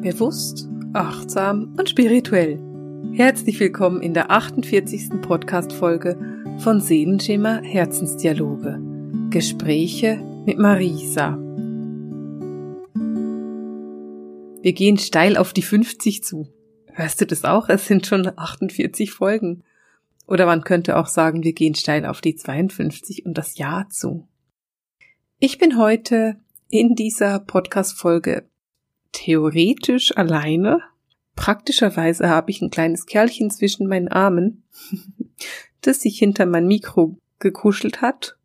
Bewusst, achtsam und spirituell. Herzlich willkommen in der 48. Podcast-Folge von Seelenschimmer Herzensdialoge. Gespräche mit Marisa. Wir gehen steil auf die 50 zu. Hörst du das auch? Es sind schon 48 Folgen. Oder man könnte auch sagen, wir gehen steil auf die 52 und das Jahr zu. Ich bin heute in dieser Podcast-Folge theoretisch alleine. Praktischerweise habe ich ein kleines Kerlchen zwischen meinen Armen, das sich hinter mein Mikro gekuschelt hat.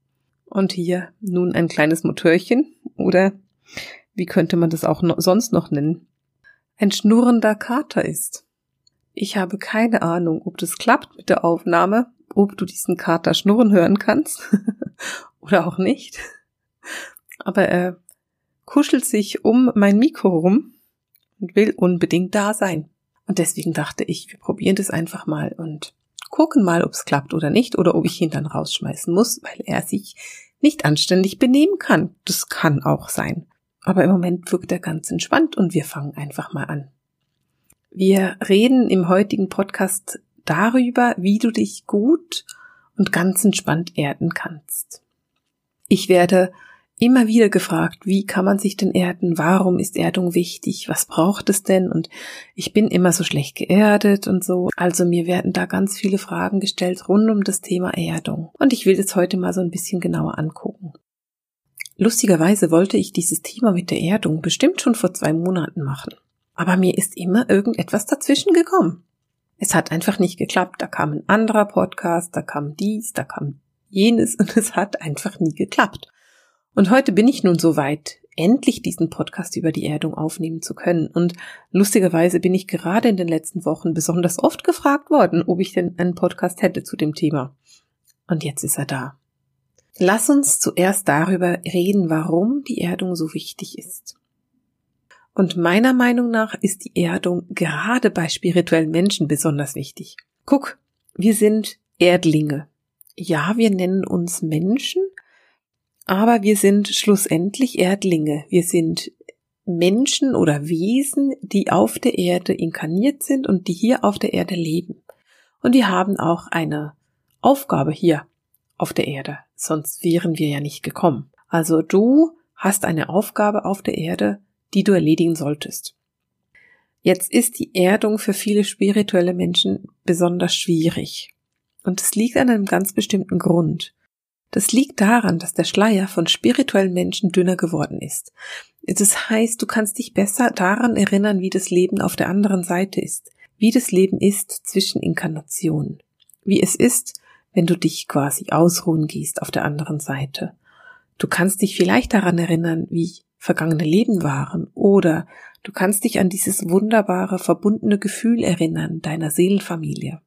Und hier nun ein kleines Motörchen oder wie könnte man das auch noch, sonst noch nennen? Ein schnurrender Kater ist. Ich habe keine Ahnung, ob das klappt mit der Aufnahme, ob du diesen Kater schnurren hören kannst oder auch nicht. Aber er kuschelt sich um mein Mikro rum und will unbedingt da sein. Und deswegen dachte ich, wir probieren das einfach mal und gucken mal, ob es klappt oder nicht, oder ob ich ihn dann rausschmeißen muss, weil er sich nicht anständig benehmen kann. Das kann auch sein. Aber im Moment wirkt er ganz entspannt und wir fangen einfach mal an. Wir reden im heutigen Podcast darüber, wie du dich gut und ganz entspannt erden kannst. Ich werde immer wieder gefragt, wie kann man sich denn erden? Warum ist Erdung wichtig? Was braucht es denn? Und ich bin immer so schlecht geerdet und so. Also mir werden da ganz viele Fragen gestellt rund um das Thema Erdung. Und ich will das heute mal so ein bisschen genauer angucken. Lustigerweise wollte ich dieses Thema mit der Erdung bestimmt schon vor zwei Monaten machen. Aber mir ist immer irgendetwas dazwischen gekommen. Es hat einfach nicht geklappt. Da kam ein anderer Podcast, da kam dies, da kam jenes und es hat einfach nie geklappt. Und heute bin ich nun so weit, endlich diesen Podcast über die Erdung aufnehmen zu können. Und lustigerweise bin ich gerade in den letzten Wochen besonders oft gefragt worden, ob ich denn einen Podcast hätte zu dem Thema. Und jetzt ist er da. Lass uns zuerst darüber reden, warum die Erdung so wichtig ist. Und meiner Meinung nach ist die Erdung gerade bei spirituellen Menschen besonders wichtig. Guck, wir sind Erdlinge. Ja, wir nennen uns Menschen, aber wir sind schlussendlich Erdlinge. Wir sind Menschen oder Wesen, die auf der Erde inkarniert sind und die hier auf der Erde leben. Und die haben auch eine Aufgabe hier auf der Erde, sonst wären wir ja nicht gekommen. Also du hast eine Aufgabe auf der Erde, die du erledigen solltest. Jetzt ist die Erdung für viele spirituelle Menschen besonders schwierig. Und es liegt an einem ganz bestimmten Grund. Das liegt daran, dass der Schleier von spirituellen Menschen dünner geworden ist. Das heißt, du kannst dich besser daran erinnern, wie das Leben auf der anderen Seite ist, wie das Leben ist zwischen Inkarnationen, wie es ist, wenn du dich quasi ausruhen gehst auf der anderen Seite. Du kannst dich vielleicht daran erinnern, wie vergangene Leben waren, oder du kannst dich an dieses wunderbare, verbundene Gefühl erinnern deiner Seelenfamilie.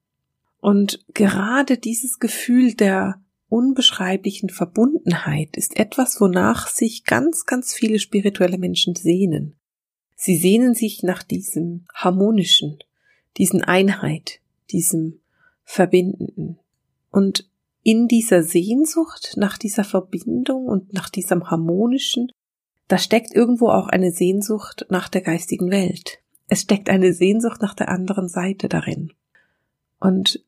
Und gerade dieses Gefühl der unbeschreiblichen Verbundenheit ist etwas, wonach sich ganz, ganz viele spirituelle Menschen sehnen. Sie sehnen sich nach diesem harmonischen, diesen Einheit, diesem Verbindenden. Und in dieser Sehnsucht nach dieser Verbindung und nach diesem harmonischen, da steckt irgendwo auch eine Sehnsucht nach der geistigen Welt. Es steckt eine Sehnsucht nach der anderen Seite darin. Und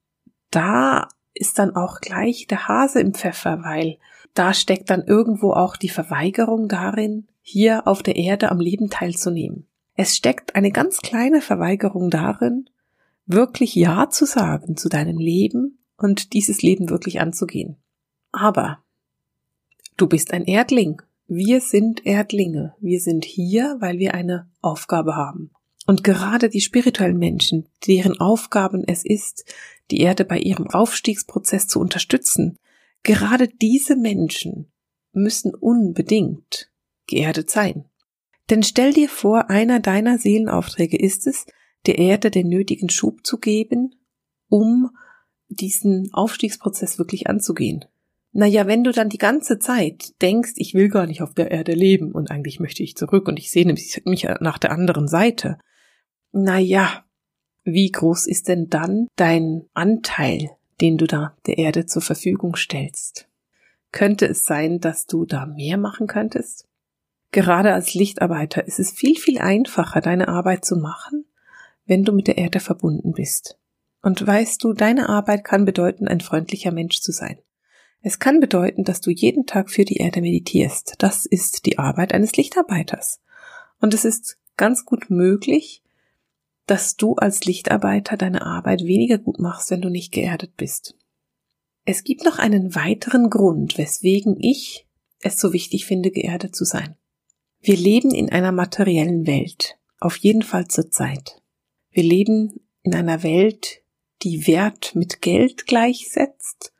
da ist dann auch gleich der Hase im Pfeffer, weil da steckt dann irgendwo auch die Verweigerung darin, hier auf der Erde am Leben teilzunehmen. Es steckt eine ganz kleine Verweigerung darin, wirklich Ja zu sagen zu deinem Leben und dieses Leben wirklich anzugehen. Aber du bist ein Erdling. Wir sind Erdlinge. Wir sind hier, weil wir eine Aufgabe haben. Und gerade die spirituellen Menschen, deren Aufgaben es ist, die Erde bei ihrem Aufstiegsprozess zu unterstützen, gerade diese Menschen müssen unbedingt geerdet sein. Denn stell dir vor, einer deiner Seelenaufträge ist es, der Erde den nötigen Schub zu geben, um diesen Aufstiegsprozess wirklich anzugehen. Naja, wenn du dann die ganze Zeit denkst, ich will gar nicht auf der Erde leben und eigentlich möchte ich zurück und ich sehne mich nach der anderen Seite, naja, wie groß ist denn dann dein Anteil, den du da der Erde zur Verfügung stellst? Könnte es sein, dass du da mehr machen könntest? Gerade als Lichtarbeiter ist es viel, viel einfacher, deine Arbeit zu machen, wenn du mit der Erde verbunden bist. Und weißt du, deine Arbeit kann bedeuten, ein freundlicher Mensch zu sein. Es kann bedeuten, dass du jeden Tag für die Erde meditierst. Das ist die Arbeit eines Lichtarbeiters. Und es ist ganz gut möglich, dass du als Lichtarbeiter deine Arbeit weniger gut machst, wenn du nicht geerdet bist. Es gibt noch einen weiteren Grund, weswegen ich es so wichtig finde, geerdet zu sein. Wir leben in einer materiellen Welt, auf jeden Fall zur Zeit. Wir leben in einer Welt, die Wert mit Geld gleichsetzt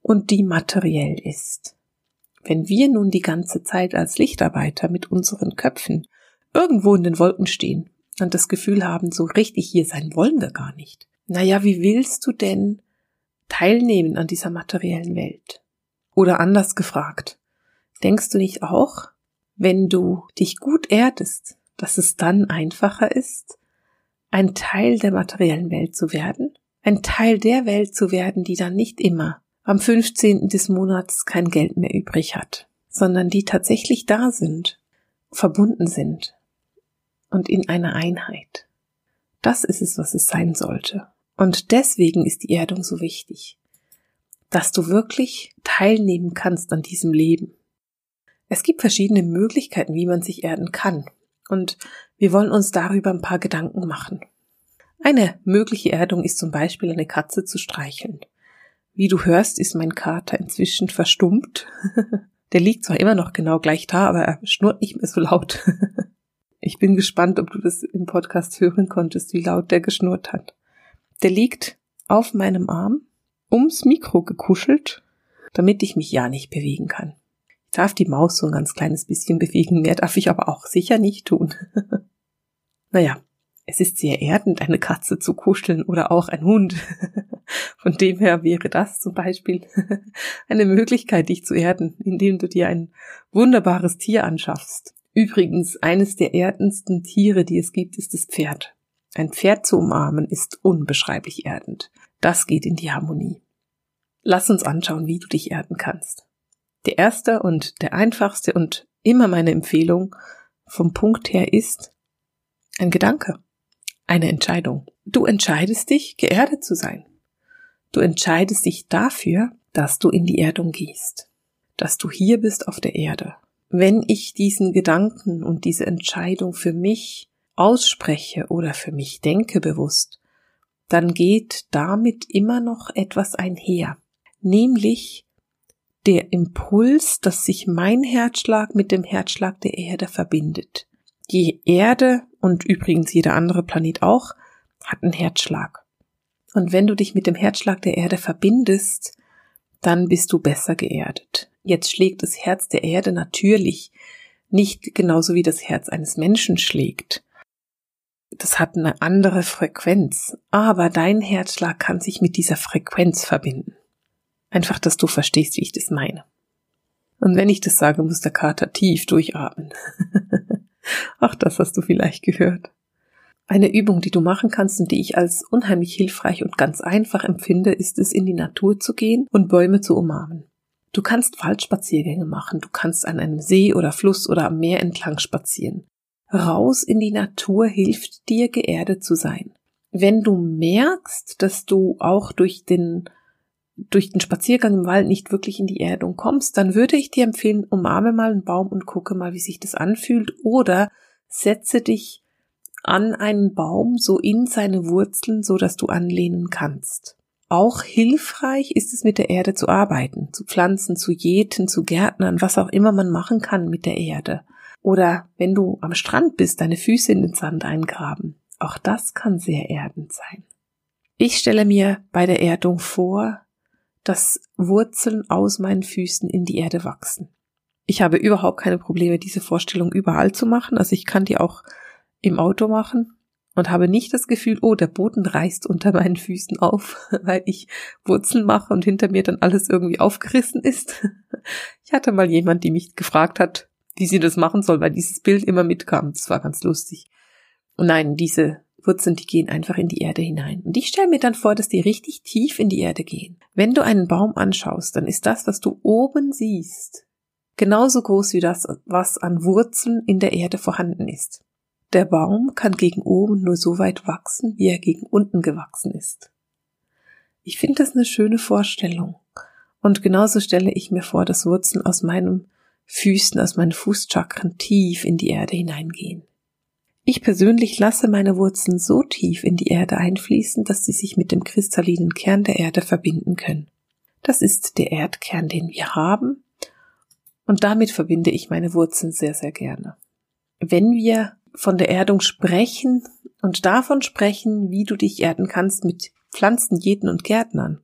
und die materiell ist. Wenn wir nun die ganze Zeit als Lichtarbeiter mit unseren Köpfen irgendwo in den Wolken stehen und das Gefühl haben, so richtig hier sein wollen wir gar nicht. Naja, wie willst du denn teilnehmen an dieser materiellen Welt? Oder anders gefragt, denkst du nicht auch, wenn du dich gut erdest, dass es dann einfacher ist, ein Teil der materiellen Welt zu werden? Ein Teil der Welt zu werden, die dann nicht immer am 15. des Monats kein Geld mehr übrig hat, sondern die tatsächlich da sind, verbunden sind und in einer Einheit. Das ist es, was es sein sollte. Und deswegen ist die Erdung so wichtig, dass du wirklich teilnehmen kannst an diesem Leben. Es gibt verschiedene Möglichkeiten, wie man sich erden kann. Und wir wollen uns darüber ein paar Gedanken machen. Eine mögliche Erdung ist zum Beispiel eine Katze zu streicheln. Wie du hörst, ist mein Kater inzwischen verstummt. Der liegt zwar immer noch genau gleich da, aber er schnurrt nicht mehr so laut. Ich bin gespannt, ob du das im Podcast hören konntest, wie laut der geschnurrt hat. Der liegt auf meinem Arm, ums Mikro gekuschelt, damit ich mich ja nicht bewegen kann. Ich darf die Maus so ein ganz kleines bisschen bewegen, mehr darf ich aber auch sicher nicht tun. naja, es ist sehr erdend, eine Katze zu kuscheln oder auch ein Hund. Von dem her wäre das zum Beispiel eine Möglichkeit, dich zu erden, indem du dir ein wunderbares Tier anschaffst. Übrigens, eines der erdendsten Tiere, die es gibt, ist das Pferd. Ein Pferd zu umarmen ist unbeschreiblich erdend. Das geht in die Harmonie. Lass uns anschauen, wie du dich erden kannst. Der erste und der einfachste und immer meine Empfehlung vom Punkt her ist ein Gedanke eine Entscheidung. Du entscheidest dich, geerdet zu sein. Du entscheidest dich dafür, dass du in die Erdung gehst, dass du hier bist auf der Erde. Wenn ich diesen Gedanken und diese Entscheidung für mich ausspreche oder für mich denke bewusst, dann geht damit immer noch etwas einher, nämlich der Impuls, dass sich mein Herzschlag mit dem Herzschlag der Erde verbindet. Die Erde und übrigens jeder andere Planet auch hat einen Herzschlag. Und wenn du dich mit dem Herzschlag der Erde verbindest, dann bist du besser geerdet. Jetzt schlägt das Herz der Erde natürlich nicht genauso wie das Herz eines Menschen schlägt. Das hat eine andere Frequenz, aber dein Herzschlag kann sich mit dieser Frequenz verbinden. Einfach, dass du verstehst, wie ich das meine. Und wenn ich das sage, muss der Kater tief durchatmen. Ach, das hast du vielleicht gehört. Eine Übung, die du machen kannst und die ich als unheimlich hilfreich und ganz einfach empfinde, ist es, in die Natur zu gehen und Bäume zu umarmen. Du kannst Waldspaziergänge machen, du kannst an einem See oder Fluss oder am Meer entlang spazieren. Raus in die Natur hilft dir, geerdet zu sein. Wenn du merkst, dass du auch durch den durch den Spaziergang im Wald nicht wirklich in die Erdung kommst, dann würde ich dir empfehlen, umarme mal einen Baum und gucke mal, wie sich das anfühlt oder setze dich an einen Baum so in seine Wurzeln, so dass du anlehnen kannst. Auch hilfreich ist es mit der Erde zu arbeiten, zu pflanzen, zu jäten, zu gärtnern, was auch immer man machen kann mit der Erde. Oder wenn du am Strand bist, deine Füße in den Sand eingraben. Auch das kann sehr erdend sein. Ich stelle mir bei der Erdung vor, dass Wurzeln aus meinen Füßen in die Erde wachsen. Ich habe überhaupt keine Probleme, diese Vorstellung überall zu machen. Also ich kann die auch im Auto machen und habe nicht das Gefühl, oh, der Boden reißt unter meinen Füßen auf, weil ich Wurzeln mache und hinter mir dann alles irgendwie aufgerissen ist. Ich hatte mal jemand, die mich gefragt hat, wie sie das machen soll, weil dieses Bild immer mitkam. Das war ganz lustig. Und nein, diese Wurzeln, die gehen einfach in die Erde hinein. Und ich stelle mir dann vor, dass die richtig tief in die Erde gehen. Wenn du einen Baum anschaust, dann ist das, was du oben siehst, genauso groß wie das, was an Wurzeln in der Erde vorhanden ist. Der Baum kann gegen oben nur so weit wachsen, wie er gegen unten gewachsen ist. Ich finde das eine schöne Vorstellung. Und genauso stelle ich mir vor, dass Wurzeln aus meinen Füßen, aus meinen Fußchakren tief in die Erde hineingehen. Ich persönlich lasse meine Wurzeln so tief in die Erde einfließen, dass sie sich mit dem kristallinen Kern der Erde verbinden können. Das ist der Erdkern, den wir haben, und damit verbinde ich meine Wurzeln sehr, sehr gerne. Wenn wir von der Erdung sprechen und davon sprechen, wie du dich erden kannst mit Pflanzen, Jäten und Gärtnern,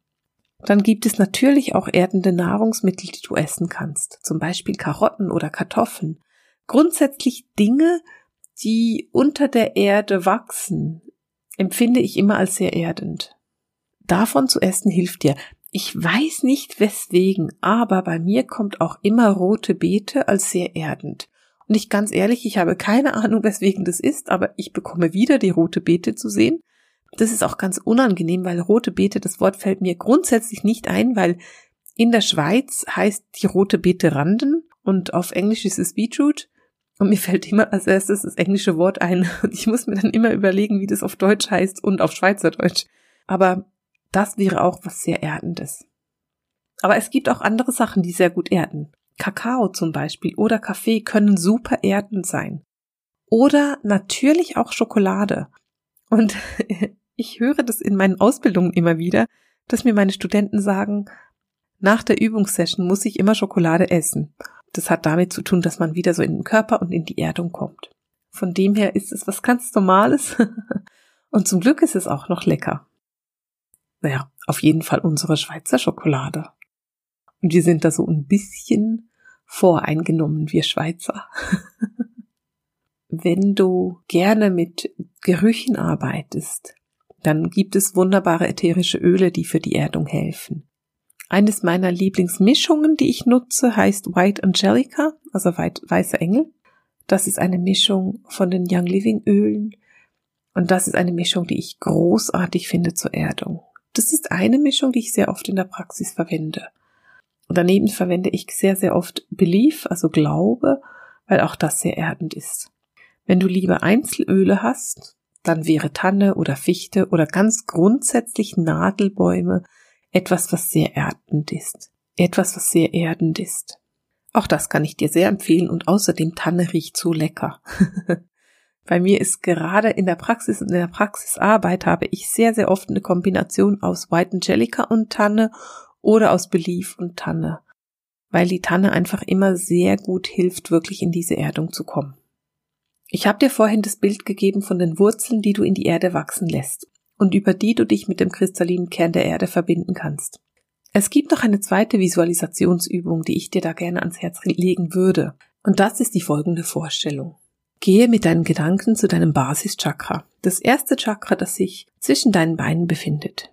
dann gibt es natürlich auch erdende Nahrungsmittel, die du essen kannst, zum Beispiel Karotten oder Kartoffeln. Grundsätzlich Dinge, die unter der Erde wachsen, empfinde ich immer als sehr erdend. Davon zu essen hilft dir. Ich weiß nicht weswegen, aber bei mir kommt auch immer rote Beete als sehr erdend. Und ich ganz ehrlich, ich habe keine Ahnung, weswegen das ist, aber ich bekomme wieder die rote Beete zu sehen. Das ist auch ganz unangenehm, weil rote Beete, das Wort fällt mir grundsätzlich nicht ein, weil in der Schweiz heißt die rote Beete Randen und auf Englisch ist es Beetroot. Und mir fällt immer als erstes das englische Wort ein. Und ich muss mir dann immer überlegen, wie das auf Deutsch heißt und auf Schweizerdeutsch. Aber das wäre auch was sehr Erdendes. Aber es gibt auch andere Sachen, die sehr gut erden. Kakao zum Beispiel oder Kaffee können super erdend sein. Oder natürlich auch Schokolade. Und ich höre das in meinen Ausbildungen immer wieder, dass mir meine Studenten sagen, nach der Übungssession muss ich immer Schokolade essen. Das hat damit zu tun, dass man wieder so in den Körper und in die Erdung kommt. Von dem her ist es was ganz Normales. und zum Glück ist es auch noch lecker. Naja, auf jeden Fall unsere Schweizer Schokolade. Und wir sind da so ein bisschen voreingenommen, wir Schweizer. Wenn du gerne mit Gerüchen arbeitest, dann gibt es wunderbare ätherische Öle, die für die Erdung helfen. Eines meiner Lieblingsmischungen, die ich nutze, heißt White Angelica, also weiße Engel. Das ist eine Mischung von den Young Living Ölen und das ist eine Mischung, die ich großartig finde zur Erdung. Das ist eine Mischung, die ich sehr oft in der Praxis verwende. Und daneben verwende ich sehr, sehr oft Belief, also Glaube, weil auch das sehr erdend ist. Wenn du lieber Einzelöle hast, dann wäre Tanne oder Fichte oder ganz grundsätzlich Nadelbäume etwas, was sehr erdend ist. Etwas, was sehr erdend ist. Auch das kann ich dir sehr empfehlen und außerdem Tanne riecht so lecker. Bei mir ist gerade in der Praxis und in der Praxisarbeit habe ich sehr, sehr oft eine Kombination aus White Angelica und Tanne oder aus Belief und Tanne, weil die Tanne einfach immer sehr gut hilft, wirklich in diese Erdung zu kommen. Ich habe dir vorhin das Bild gegeben von den Wurzeln, die du in die Erde wachsen lässt und über die du dich mit dem kristallinen Kern der Erde verbinden kannst. Es gibt noch eine zweite Visualisationsübung, die ich dir da gerne ans Herz legen würde. Und das ist die folgende Vorstellung. Gehe mit deinen Gedanken zu deinem Basischakra, das erste Chakra, das sich zwischen deinen Beinen befindet.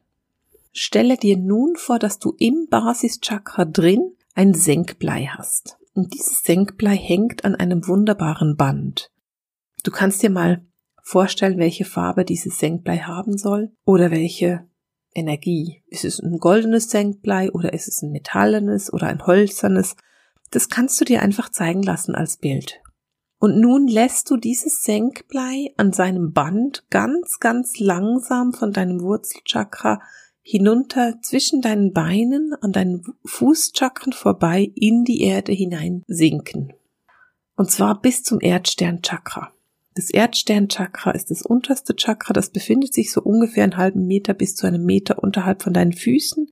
Stelle dir nun vor, dass du im Basischakra drin ein Senkblei hast. Und dieses Senkblei hängt an einem wunderbaren Band. Du kannst dir mal vorstellen, welche Farbe dieses Senkblei haben soll oder welche Energie. Ist es ein goldenes Senkblei oder ist es ein metallenes oder ein holzernes? Das kannst du dir einfach zeigen lassen als Bild. Und nun lässt du dieses Senkblei an seinem Band ganz, ganz langsam von deinem Wurzelchakra hinunter zwischen deinen Beinen an deinen Fußchakren vorbei in die Erde hinein sinken. Und zwar bis zum Erdsternchakra. Das Erdsternchakra ist das unterste Chakra, das befindet sich so ungefähr einen halben Meter bis zu einem Meter unterhalb von deinen Füßen.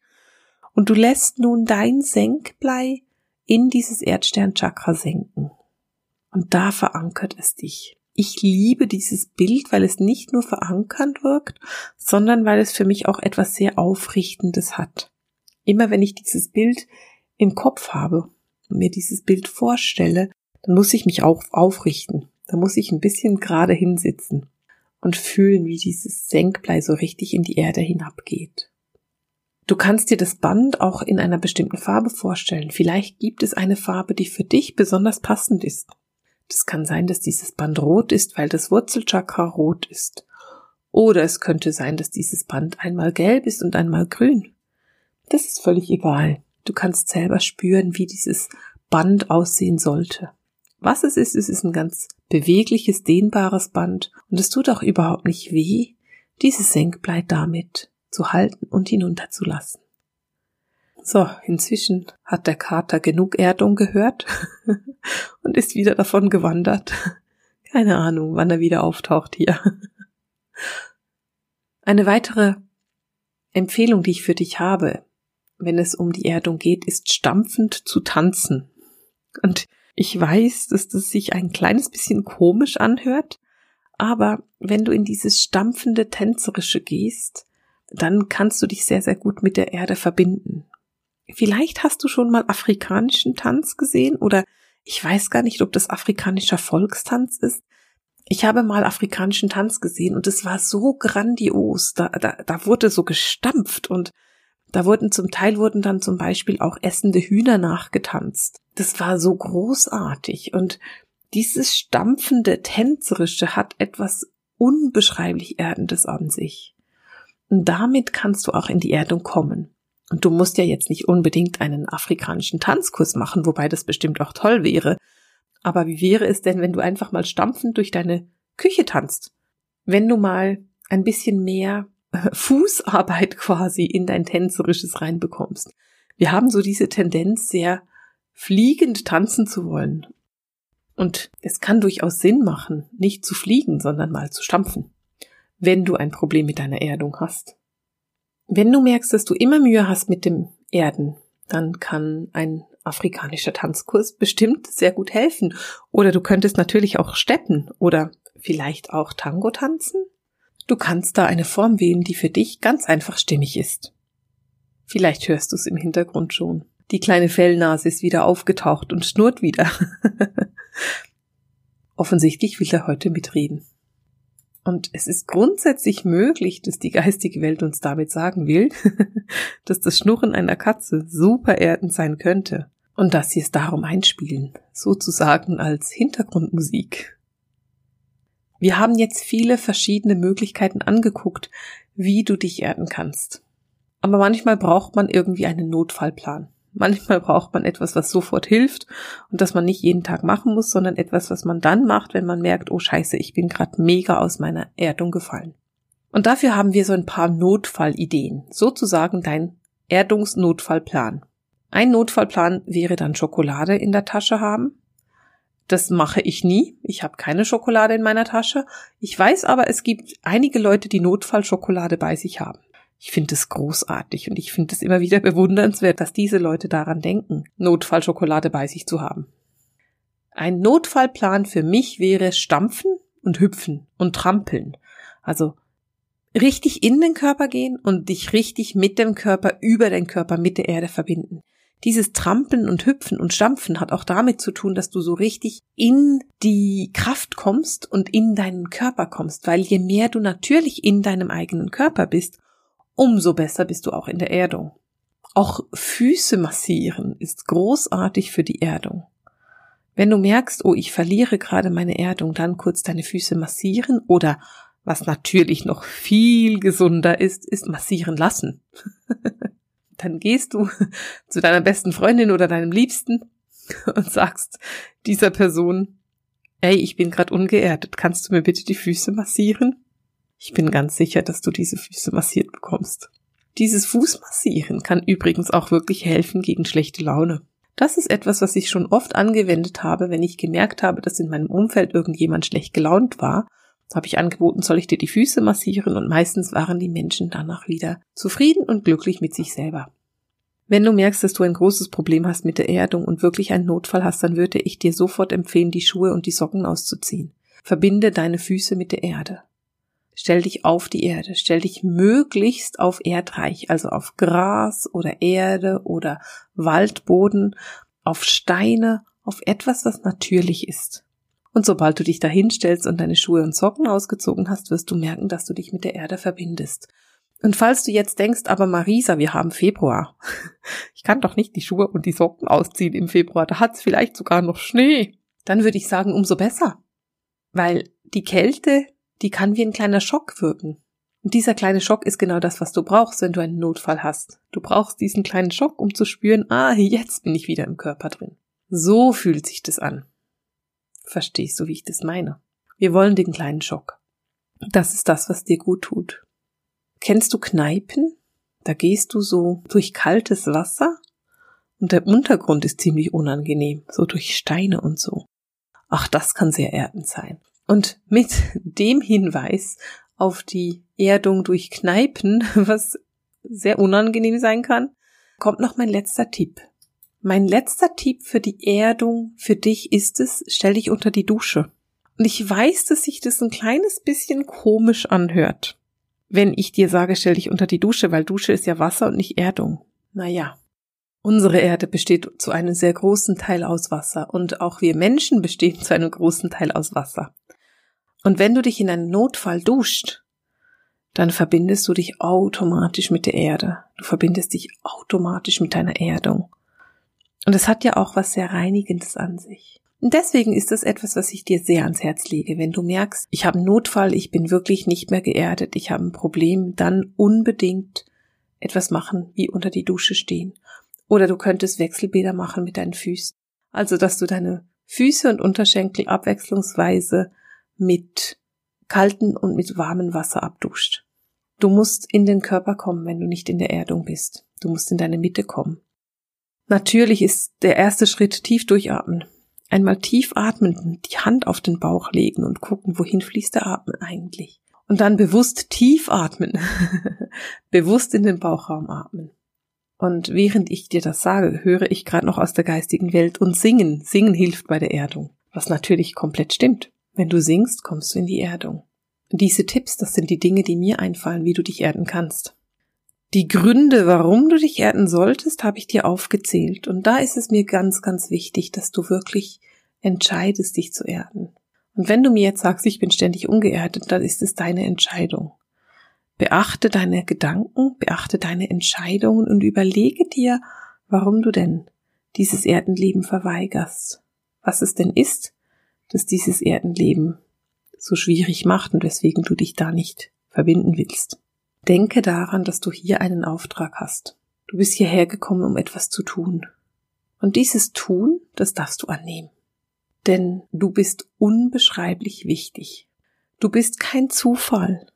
Und du lässt nun dein Senkblei in dieses Erdsternchakra senken. Und da verankert es dich. Ich liebe dieses Bild, weil es nicht nur verankernd wirkt, sondern weil es für mich auch etwas sehr Aufrichtendes hat. Immer wenn ich dieses Bild im Kopf habe und mir dieses Bild vorstelle, dann muss ich mich auch aufrichten. Da muss ich ein bisschen gerade hinsitzen und fühlen, wie dieses Senkblei so richtig in die Erde hinabgeht. Du kannst dir das Band auch in einer bestimmten Farbe vorstellen. Vielleicht gibt es eine Farbe, die für dich besonders passend ist. Es kann sein, dass dieses Band rot ist, weil das Wurzelchakra rot ist. Oder es könnte sein, dass dieses Band einmal gelb ist und einmal grün. Das ist völlig egal. Du kannst selber spüren, wie dieses Band aussehen sollte. Was es ist, es ist ein ganz bewegliches, dehnbares Band und es tut auch überhaupt nicht weh, dieses Senkblei damit zu halten und hinunterzulassen. So, inzwischen hat der Kater genug Erdung gehört und ist wieder davon gewandert. Keine Ahnung, wann er wieder auftaucht hier. Eine weitere Empfehlung, die ich für dich habe, wenn es um die Erdung geht, ist stampfend zu tanzen. Und ich weiß, dass das sich ein kleines bisschen komisch anhört, aber wenn du in dieses stampfende Tänzerische gehst, dann kannst du dich sehr, sehr gut mit der Erde verbinden. Vielleicht hast du schon mal afrikanischen Tanz gesehen oder ich weiß gar nicht, ob das afrikanischer Volkstanz ist. Ich habe mal afrikanischen Tanz gesehen und es war so grandios. Da, da, da wurde so gestampft und da wurden zum Teil wurden dann zum Beispiel auch essende Hühner nachgetanzt. Das war so großartig und dieses stampfende, tänzerische hat etwas unbeschreiblich Erdendes an sich. Und damit kannst du auch in die Erdung kommen. Und du musst ja jetzt nicht unbedingt einen afrikanischen Tanzkurs machen, wobei das bestimmt auch toll wäre. Aber wie wäre es denn, wenn du einfach mal stampfend durch deine Küche tanzt? Wenn du mal ein bisschen mehr äh, Fußarbeit quasi in dein Tänzerisches reinbekommst. Wir haben so diese Tendenz, sehr fliegend tanzen zu wollen. Und es kann durchaus Sinn machen, nicht zu fliegen, sondern mal zu stampfen, wenn du ein Problem mit deiner Erdung hast. Wenn du merkst, dass du immer Mühe hast mit dem Erden, dann kann ein afrikanischer Tanzkurs bestimmt sehr gut helfen. Oder du könntest natürlich auch steppen oder vielleicht auch Tango tanzen. Du kannst da eine Form wählen, die für dich ganz einfach stimmig ist. Vielleicht hörst du es im Hintergrund schon. Die kleine Fellnase ist wieder aufgetaucht und schnurrt wieder. Offensichtlich will er heute mitreden. Und es ist grundsätzlich möglich, dass die geistige Welt uns damit sagen will, dass das Schnurren einer Katze super erdend sein könnte und dass sie es darum einspielen, sozusagen als Hintergrundmusik. Wir haben jetzt viele verschiedene Möglichkeiten angeguckt, wie du dich erden kannst. Aber manchmal braucht man irgendwie einen Notfallplan. Manchmal braucht man etwas, was sofort hilft und das man nicht jeden Tag machen muss, sondern etwas, was man dann macht, wenn man merkt, oh scheiße, ich bin gerade mega aus meiner Erdung gefallen. Und dafür haben wir so ein paar Notfallideen, sozusagen dein Erdungsnotfallplan. Ein Notfallplan wäre dann Schokolade in der Tasche haben. Das mache ich nie. Ich habe keine Schokolade in meiner Tasche. Ich weiß aber, es gibt einige Leute, die Notfallschokolade bei sich haben. Ich finde es großartig und ich finde es immer wieder bewundernswert, dass diese Leute daran denken, Notfallschokolade bei sich zu haben. Ein Notfallplan für mich wäre stampfen und hüpfen und trampeln. Also richtig in den Körper gehen und dich richtig mit dem Körper über den Körper mit der Erde verbinden. Dieses Trampeln und Hüpfen und Stampfen hat auch damit zu tun, dass du so richtig in die Kraft kommst und in deinen Körper kommst, weil je mehr du natürlich in deinem eigenen Körper bist, umso besser bist du auch in der Erdung. Auch Füße massieren ist großartig für die Erdung. Wenn du merkst, oh, ich verliere gerade meine Erdung, dann kurz deine Füße massieren oder was natürlich noch viel gesunder ist, ist massieren lassen. dann gehst du zu deiner besten Freundin oder deinem Liebsten und sagst dieser Person, ey, ich bin gerade ungeerdet, kannst du mir bitte die Füße massieren? Ich bin ganz sicher, dass du diese Füße massiert bekommst. Dieses Fußmassieren kann übrigens auch wirklich helfen gegen schlechte Laune. Das ist etwas, was ich schon oft angewendet habe, wenn ich gemerkt habe, dass in meinem Umfeld irgendjemand schlecht gelaunt war, habe ich angeboten, soll ich dir die Füße massieren und meistens waren die Menschen danach wieder zufrieden und glücklich mit sich selber. Wenn du merkst, dass du ein großes Problem hast mit der Erdung und wirklich einen Notfall hast, dann würde ich dir sofort empfehlen, die Schuhe und die Socken auszuziehen. Verbinde deine Füße mit der Erde. Stell dich auf die Erde, stell dich möglichst auf Erdreich, also auf Gras oder Erde oder Waldboden, auf Steine, auf etwas, was natürlich ist. Und sobald du dich dahin stellst und deine Schuhe und Socken ausgezogen hast, wirst du merken, dass du dich mit der Erde verbindest. Und falls du jetzt denkst, aber Marisa, wir haben Februar. Ich kann doch nicht die Schuhe und die Socken ausziehen im Februar, da hat's vielleicht sogar noch Schnee. Dann würde ich sagen, umso besser. Weil die Kälte die kann wie ein kleiner Schock wirken. Und dieser kleine Schock ist genau das, was du brauchst, wenn du einen Notfall hast. Du brauchst diesen kleinen Schock, um zu spüren, ah, jetzt bin ich wieder im Körper drin. So fühlt sich das an. Verstehst du, wie ich das meine? Wir wollen den kleinen Schock. Das ist das, was dir gut tut. Kennst du Kneipen? Da gehst du so durch kaltes Wasser und der Untergrund ist ziemlich unangenehm, so durch Steine und so. Ach, das kann sehr erdend sein. Und mit dem Hinweis auf die Erdung durch Kneipen, was sehr unangenehm sein kann, kommt noch mein letzter Tipp. Mein letzter Tipp für die Erdung für dich ist es, stell dich unter die Dusche. Und ich weiß, dass sich das ein kleines bisschen komisch anhört, wenn ich dir sage, stell dich unter die Dusche, weil Dusche ist ja Wasser und nicht Erdung. Naja, unsere Erde besteht zu einem sehr großen Teil aus Wasser und auch wir Menschen bestehen zu einem großen Teil aus Wasser. Und wenn du dich in einem Notfall duscht, dann verbindest du dich automatisch mit der Erde. Du verbindest dich automatisch mit deiner Erdung. Und es hat ja auch was sehr Reinigendes an sich. Und deswegen ist das etwas, was ich dir sehr ans Herz lege. Wenn du merkst, ich habe einen Notfall, ich bin wirklich nicht mehr geerdet, ich habe ein Problem, dann unbedingt etwas machen, wie unter die Dusche stehen. Oder du könntest Wechselbäder machen mit deinen Füßen. Also, dass du deine Füße und Unterschenkel abwechslungsweise mit kalten und mit warmem Wasser abduscht. Du musst in den Körper kommen, wenn du nicht in der Erdung bist. Du musst in deine Mitte kommen. Natürlich ist der erste Schritt tief durchatmen. Einmal tief atmen, die Hand auf den Bauch legen und gucken, wohin fließt der Atmen eigentlich. Und dann bewusst tief atmen. bewusst in den Bauchraum atmen. Und während ich dir das sage, höre ich gerade noch aus der geistigen Welt und singen. Singen hilft bei der Erdung. Was natürlich komplett stimmt. Wenn du singst, kommst du in die Erdung. Diese Tipps, das sind die Dinge, die mir einfallen, wie du dich erden kannst. Die Gründe, warum du dich erden solltest, habe ich dir aufgezählt. Und da ist es mir ganz, ganz wichtig, dass du wirklich entscheidest, dich zu erden. Und wenn du mir jetzt sagst, ich bin ständig ungeerdet, dann ist es deine Entscheidung. Beachte deine Gedanken, beachte deine Entscheidungen und überlege dir, warum du denn dieses Erdenleben verweigerst. Was es denn ist, das dieses Erdenleben so schwierig macht und weswegen du dich da nicht verbinden willst. Denke daran, dass du hier einen Auftrag hast. Du bist hierher gekommen, um etwas zu tun. Und dieses Tun, das darfst du annehmen. Denn du bist unbeschreiblich wichtig. Du bist kein Zufall.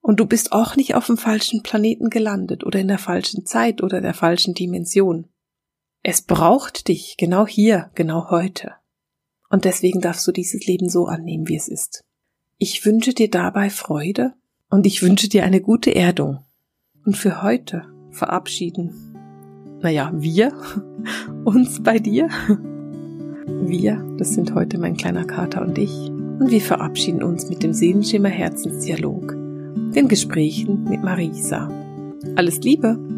Und du bist auch nicht auf dem falschen Planeten gelandet oder in der falschen Zeit oder der falschen Dimension. Es braucht dich genau hier, genau heute. Und deswegen darfst du dieses Leben so annehmen, wie es ist. Ich wünsche dir dabei Freude und ich wünsche dir eine gute Erdung. Und für heute verabschieden, naja, wir uns bei dir. Wir, das sind heute mein kleiner Kater und ich. Und wir verabschieden uns mit dem Seelenschimmer Herzensdialog, den Gesprächen mit Marisa. Alles Liebe!